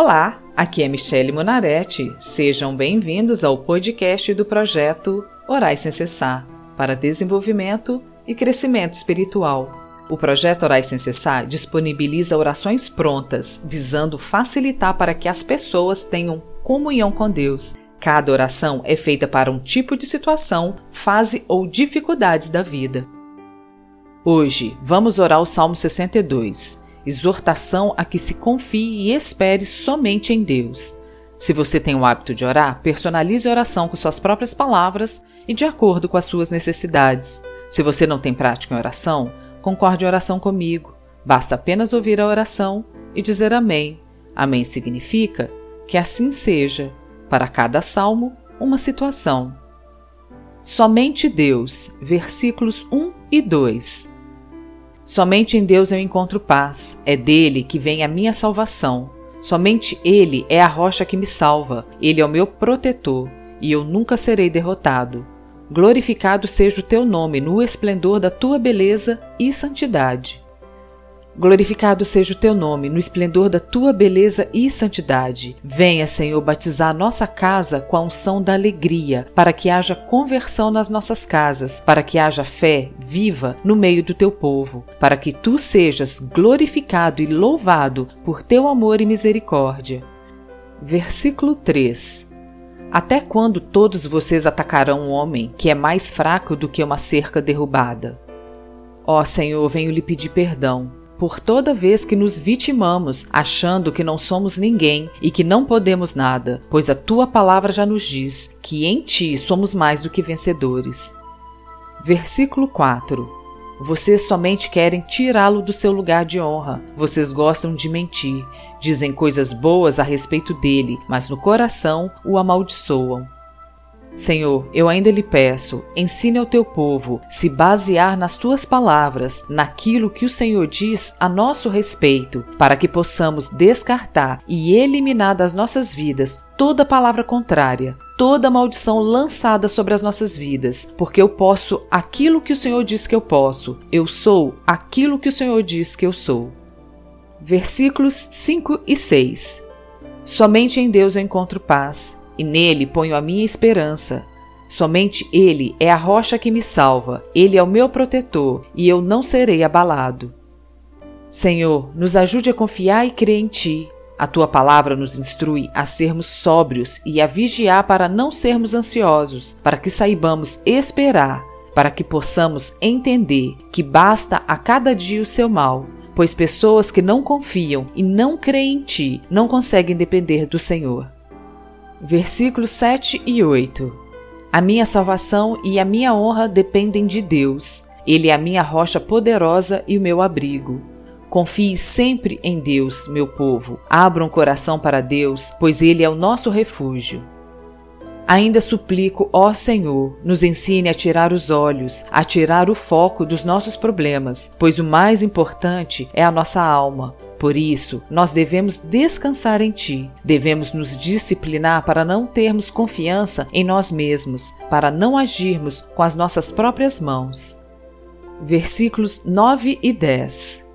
Olá, aqui é Michele Monaretti. Sejam bem-vindos ao podcast do projeto Orais Sem Cessar para desenvolvimento e crescimento espiritual. O projeto Orais Sem Cessar disponibiliza orações prontas, visando facilitar para que as pessoas tenham comunhão com Deus. Cada oração é feita para um tipo de situação, fase ou dificuldades da vida. Hoje vamos orar o Salmo 62 exortação a que se confie e espere somente em Deus. Se você tem o hábito de orar, personalize a oração com suas próprias palavras e de acordo com as suas necessidades. Se você não tem prática em oração, concorde em oração comigo. Basta apenas ouvir a oração e dizer Amém. Amém significa que assim seja, para cada salmo, uma situação. Somente Deus, versículos 1 e 2. Somente em Deus eu encontro paz, é dele que vem a minha salvação. Somente Ele é a rocha que me salva, Ele é o meu protetor, e eu nunca serei derrotado. Glorificado seja o teu nome no esplendor da tua beleza e santidade. Glorificado seja o teu nome no esplendor da tua beleza e santidade. Venha, Senhor, batizar nossa casa com a unção da alegria, para que haja conversão nas nossas casas, para que haja fé viva no meio do teu povo, para que tu sejas glorificado e louvado por teu amor e misericórdia. Versículo 3 Até quando todos vocês atacarão um homem que é mais fraco do que uma cerca derrubada? Ó Senhor, venho lhe pedir perdão por toda vez que nos vitimamos, achando que não somos ninguém e que não podemos nada, pois a tua palavra já nos diz que em ti somos mais do que vencedores. Versículo 4 vocês somente querem tirá-lo do seu lugar de honra. Vocês gostam de mentir, dizem coisas boas a respeito dele, mas no coração o amaldiçoam. Senhor, eu ainda lhe peço, ensine ao teu povo se basear nas tuas palavras, naquilo que o Senhor diz a nosso respeito, para que possamos descartar e eliminar das nossas vidas toda palavra contrária, toda maldição lançada sobre as nossas vidas, porque eu posso aquilo que o Senhor diz que eu posso, eu sou aquilo que o Senhor diz que eu sou. Versículos 5 e 6 Somente em Deus eu encontro paz e nele ponho a minha esperança. Somente Ele é a rocha que me salva, Ele é o meu protetor, e eu não serei abalado. Senhor, nos ajude a confiar e crer em Ti. A Tua palavra nos instrui a sermos sóbrios e a vigiar para não sermos ansiosos, para que saibamos esperar, para que possamos entender que basta a cada dia o seu mal, pois pessoas que não confiam e não creem em Ti não conseguem depender do Senhor versículos 7 e 8. A minha salvação e a minha honra dependem de Deus. Ele é a minha rocha poderosa e o meu abrigo. Confie sempre em Deus, meu povo. Abra um coração para Deus, pois Ele é o nosso refúgio. Ainda suplico, ó Senhor, nos ensine a tirar os olhos, a tirar o foco dos nossos problemas, pois o mais importante é a nossa alma. Por isso, nós devemos descansar em Ti, devemos nos disciplinar para não termos confiança em nós mesmos, para não agirmos com as nossas próprias mãos. Versículos 9 e 10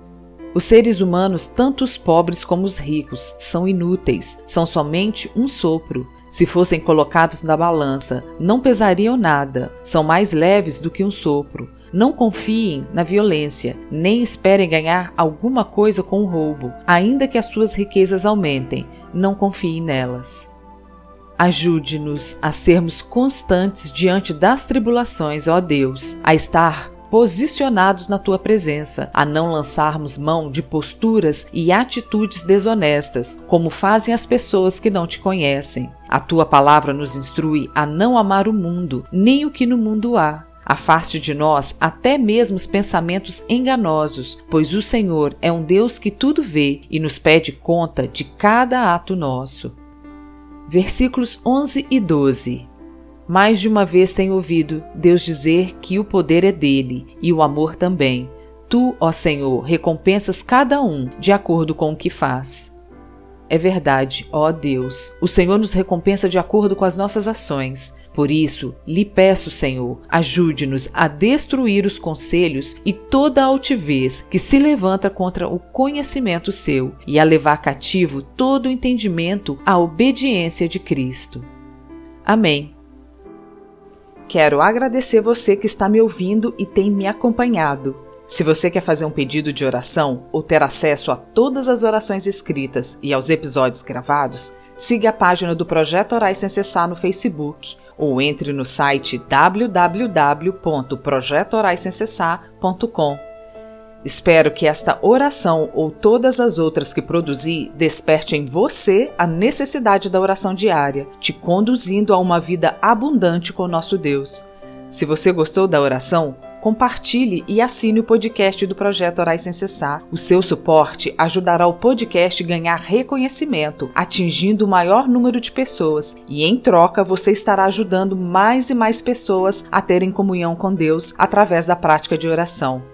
Os seres humanos, tanto os pobres como os ricos, são inúteis, são somente um sopro. Se fossem colocados na balança, não pesariam nada, são mais leves do que um sopro. Não confiem na violência, nem esperem ganhar alguma coisa com o roubo, ainda que as suas riquezas aumentem, não confiem nelas. Ajude-nos a sermos constantes diante das tribulações, ó Deus, a estar posicionados na tua presença, a não lançarmos mão de posturas e atitudes desonestas, como fazem as pessoas que não te conhecem. A tua palavra nos instrui a não amar o mundo, nem o que no mundo há. Afaste de nós até mesmo os pensamentos enganosos, pois o Senhor é um Deus que tudo vê e nos pede conta de cada ato nosso. Versículos 11 e 12 Mais de uma vez tenho ouvido Deus dizer que o poder é dele e o amor também. Tu, ó Senhor, recompensas cada um de acordo com o que faz. É verdade, ó Deus. O Senhor nos recompensa de acordo com as nossas ações. Por isso, lhe peço, Senhor, ajude-nos a destruir os conselhos e toda a altivez que se levanta contra o conhecimento seu e a levar cativo todo o entendimento à obediência de Cristo. Amém. Quero agradecer você que está me ouvindo e tem me acompanhado. Se você quer fazer um pedido de oração ou ter acesso a todas as orações escritas e aos episódios gravados, siga a página do Projeto Orais Sem Cessar no Facebook ou entre no site www.projetoraissemcessar.com. Espero que esta oração ou todas as outras que produzi desperte em você a necessidade da oração diária, te conduzindo a uma vida abundante com nosso Deus. Se você gostou da oração, compartilhe e assine o podcast do Projeto Orais Sem Cessar. O seu suporte ajudará o podcast a ganhar reconhecimento, atingindo o maior número de pessoas, e em troca você estará ajudando mais e mais pessoas a terem comunhão com Deus através da prática de oração.